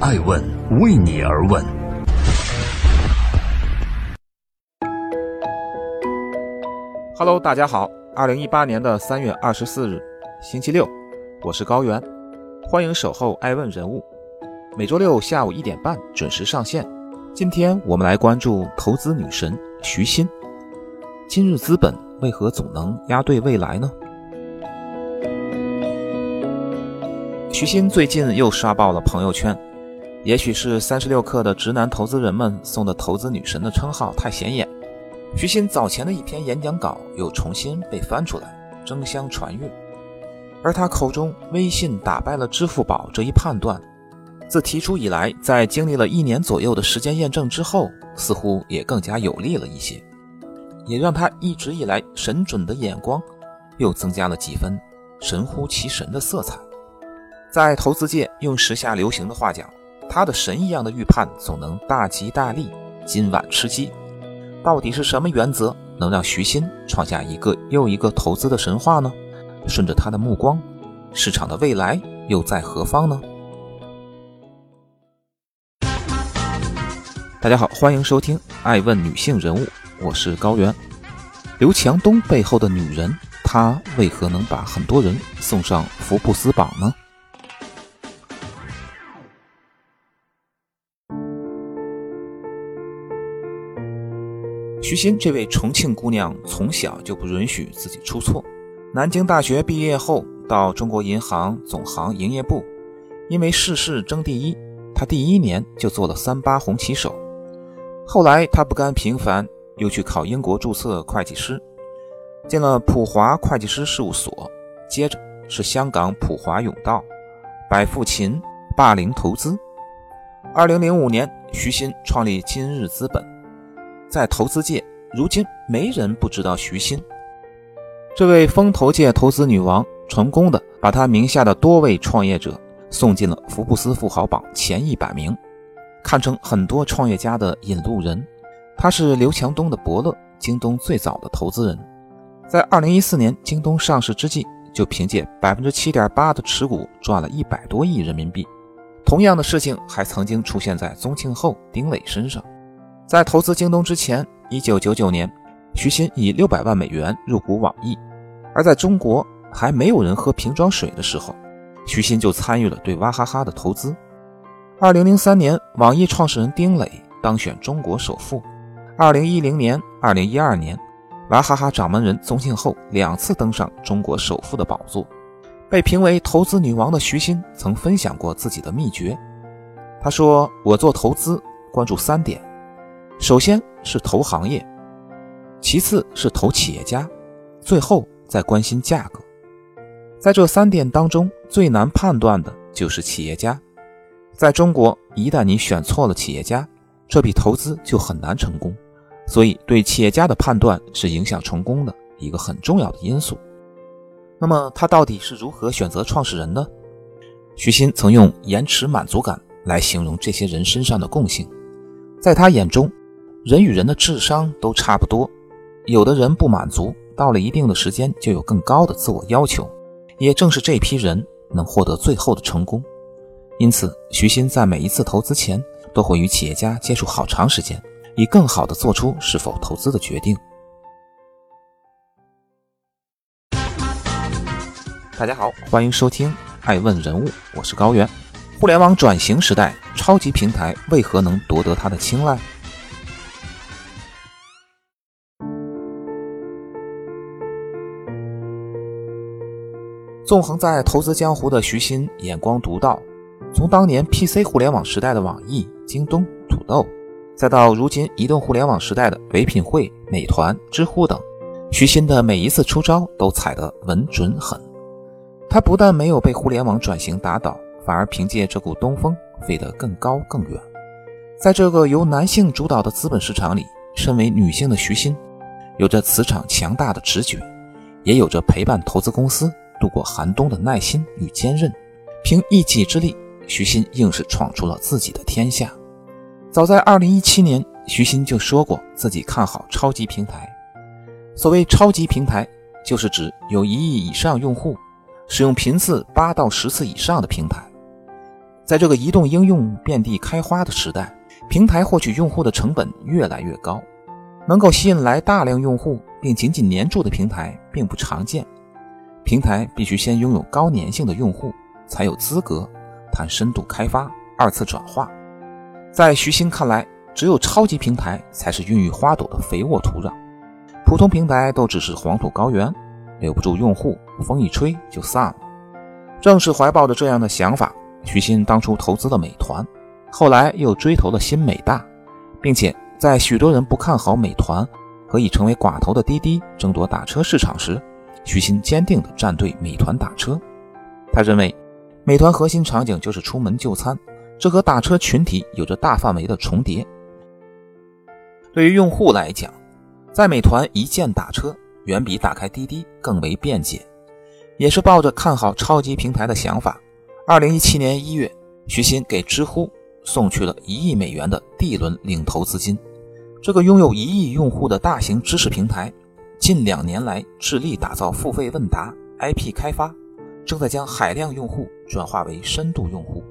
爱问为你而问。Hello，大家好，二零一八年的三月二十四日，星期六，我是高原，欢迎守候爱问人物，每周六下午一点半准时上线。今天我们来关注投资女神徐新，今日资本为何总能押对未来呢？徐新最近又刷爆了朋友圈，也许是三十六氪的直男投资人们送的“投资女神”的称号太显眼，徐新早前的一篇演讲稿又重新被翻出来，争相传阅。而他口中“微信打败了支付宝”这一判断，自提出以来，在经历了一年左右的时间验证之后，似乎也更加有力了一些，也让他一直以来神准的眼光又增加了几分神乎其神的色彩。在投资界，用时下流行的话讲，他的神一样的预判总能大吉大利，今晚吃鸡。到底是什么原则能让徐新创下一个又一个投资的神话呢？顺着他的目光，市场的未来又在何方呢？大家好，欢迎收听《爱问女性人物》，我是高原。刘强东背后的女人，她为何能把很多人送上福布斯榜呢？徐新这位重庆姑娘从小就不允许自己出错。南京大学毕业后，到中国银行总行营业部，因为事事争第一，她第一年就做了三八红旗手。后来她不甘平凡，又去考英国注册会计师，进了普华会计师事务所。接着是香港普华永道、百富勤、霸凌投资。二零零五年，徐新创立今日资本。在投资界，如今没人不知道徐新。这位风投界投资女王，成功的把她名下的多位创业者送进了福布斯富豪榜前一百名，看成很多创业家的引路人。她是刘强东的伯乐，京东最早的投资人。在二零一四年京东上市之际，就凭借百分之七点八的持股赚了一百多亿人民币。同样的事情还曾经出现在宗庆后、丁磊身上。在投资京东之前，一九九九年，徐新以六百万美元入股网易；而在中国还没有人喝瓶装水的时候，徐新就参与了对娃哈哈的投资。二零零三年，网易创始人丁磊当选中国首富；二零一零年、二零一二年，娃哈哈掌门人宗庆后两次登上中国首富的宝座。被评为投资女王的徐新曾分享过自己的秘诀，他说：“我做投资关注三点。”首先是投行业，其次是投企业家，最后再关心价格。在这三点当中，最难判断的就是企业家。在中国，一旦你选错了企业家，这笔投资就很难成功。所以，对企业家的判断是影响成功的一个很重要的因素。那么，他到底是如何选择创始人呢？徐新曾用延迟满足感来形容这些人身上的共性，在他眼中。人与人的智商都差不多，有的人不满足，到了一定的时间就有更高的自我要求。也正是这批人能获得最后的成功。因此，徐新在每一次投资前都会与企业家接触好长时间，以更好的做出是否投资的决定。大家好，欢迎收听《爱问人物》，我是高原。互联网转型时代，超级平台为何能夺得他的青睐？纵横在投资江湖的徐新眼光独到，从当年 PC 互联网时代的网易、京东、土豆，再到如今移动互联网时代的唯品会、美团、知乎等，徐新的每一次出招都踩得稳准狠。他不但没有被互联网转型打倒，反而凭借这股东风飞得更高更远。在这个由男性主导的资本市场里，身为女性的徐新，有着磁场强大的直觉，也有着陪伴投资公司。度过寒冬的耐心与坚韧，凭一己之力，徐新硬是闯出了自己的天下。早在2017年，徐新就说过自己看好超级平台。所谓超级平台，就是指有一亿以上用户，使用频次八到十次以上的平台。在这个移动应用遍地开花的时代，平台获取用户的成本越来越高，能够吸引来大量用户并紧紧黏住的平台并不常见。平台必须先拥有高粘性的用户，才有资格谈深度开发、二次转化。在徐新看来，只有超级平台才是孕育花朵的肥沃土壤，普通平台都只是黄土高原，留不住用户，风一吹就散了。正是怀抱着这样的想法，徐新当初投资了美团，后来又追投了新美大，并且在许多人不看好美团和已成为寡头的滴滴争夺打车市场时，徐新坚定地站队美团打车。他认为，美团核心场景就是出门就餐，这和打车群体有着大范围的重叠。对于用户来讲，在美团一键打车远比打开滴滴更为便捷。也是抱着看好超级平台的想法，二零一七年一月，徐新给知乎送去了一亿美元的 D 轮领投资金。这个拥有一亿用户的大型知识平台，近两年来致力打造付费问答、IP 开发，正在将海量用户转化为深度用户。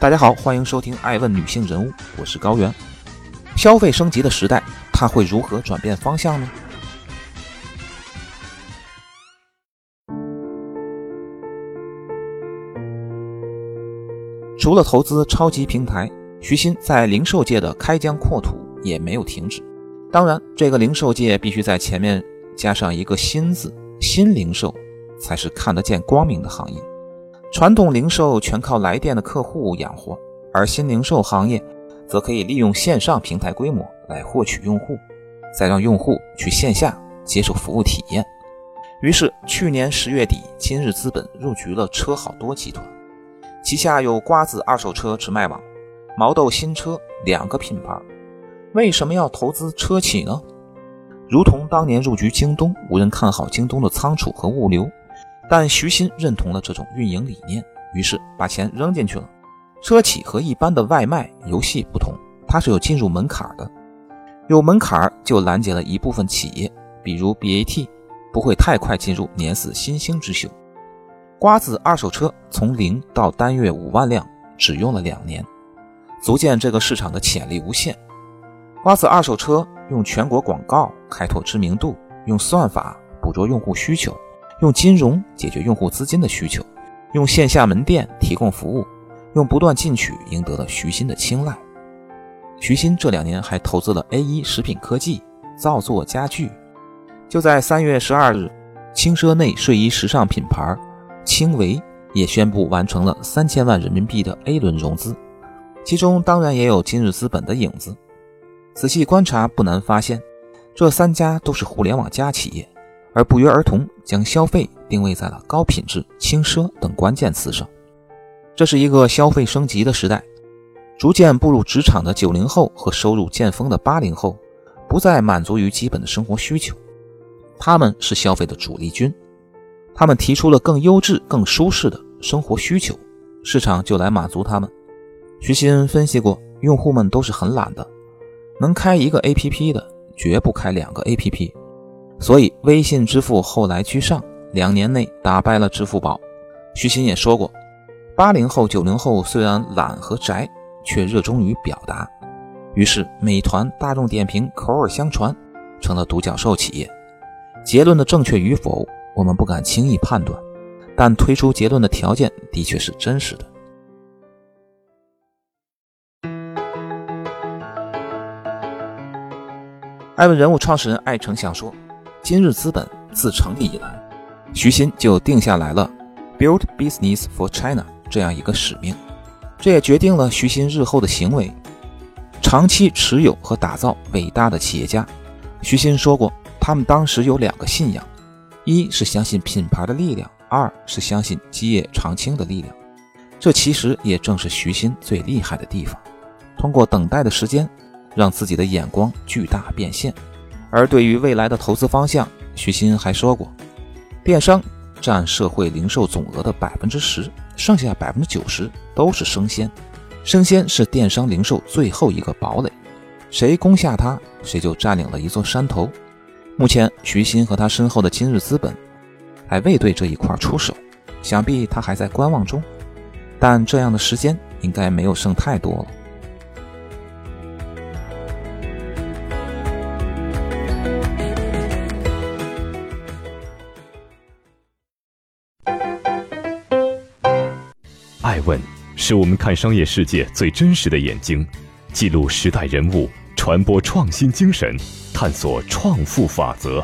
大家好，欢迎收听《爱问女性人物》，我是高原。消费升级的时代，它会如何转变方向呢？除了投资超级平台，徐新在零售界的开疆扩土也没有停止。当然，这个零售界必须在前面加上一个“新”字，新零售才是看得见光明的行业。传统零售全靠来电的客户养活，而新零售行业则可以利用线上平台规模来获取用户，再让用户去线下接受服务体验。于是，去年十月底，今日资本入局了车好多集团，旗下有瓜子二手车直卖网、毛豆新车两个品牌。为什么要投资车企呢？如同当年入局京东，无人看好京东的仓储和物流。但徐新认同了这种运营理念，于是把钱扔进去了。车企和一般的外卖游戏不同，它是有进入门槛的，有门槛就拦截了一部分企业，比如 BAT，不会太快进入碾死新兴之秀。瓜子二手车从零到单月五万辆，只用了两年，足见这个市场的潜力无限。瓜子二手车用全国广告开拓知名度，用算法捕捉用户需求。用金融解决用户资金的需求，用线下门店提供服务，用不断进取赢得了徐鑫的青睐。徐鑫这两年还投资了 A 一食品科技、造作家具。就在三月十二日，轻奢内睡衣时尚品牌轻维也宣布完成了三千万人民币的 A 轮融资，其中当然也有今日资本的影子。仔细观察，不难发现，这三家都是互联网加企业。而不约而同将消费定位在了高品质、轻奢等关键词上。这是一个消费升级的时代，逐渐步入职场的九零后和收入见峰的八零后，不再满足于基本的生活需求，他们是消费的主力军。他们提出了更优质、更舒适的生活需求，市场就来满足他们。徐新分析过，用户们都是很懒的，能开一个 APP 的，绝不开两个 APP。所以，微信支付后来居上，两年内打败了支付宝。徐新也说过，八零后、九零后虽然懒和宅，却热衷于表达。于是，美团、大众点评口耳相传，成了独角兽企业。结论的正确与否，我们不敢轻易判断，但推出结论的条件的确是真实的。艾文人物创始人艾诚想说。今日资本自成立以来，徐新就定下来了 “Build Business for China” 这样一个使命，这也决定了徐新日后的行为：长期持有和打造伟大的企业家。徐新说过，他们当时有两个信仰：一是相信品牌的力量，二是相信基业长青的力量。这其实也正是徐新最厉害的地方，通过等待的时间，让自己的眼光巨大变现。而对于未来的投资方向，徐新还说过，电商占社会零售总额的百分之十，剩下百分之九十都是生鲜。生鲜是电商零售最后一个堡垒，谁攻下它，谁就占领了一座山头，目前，徐新和他身后的今日资本还未对这一块出手，想必他还在观望中。但这样的时间应该没有剩太多了。爱问是我们看商业世界最真实的眼睛，记录时代人物，传播创新精神，探索创富法则。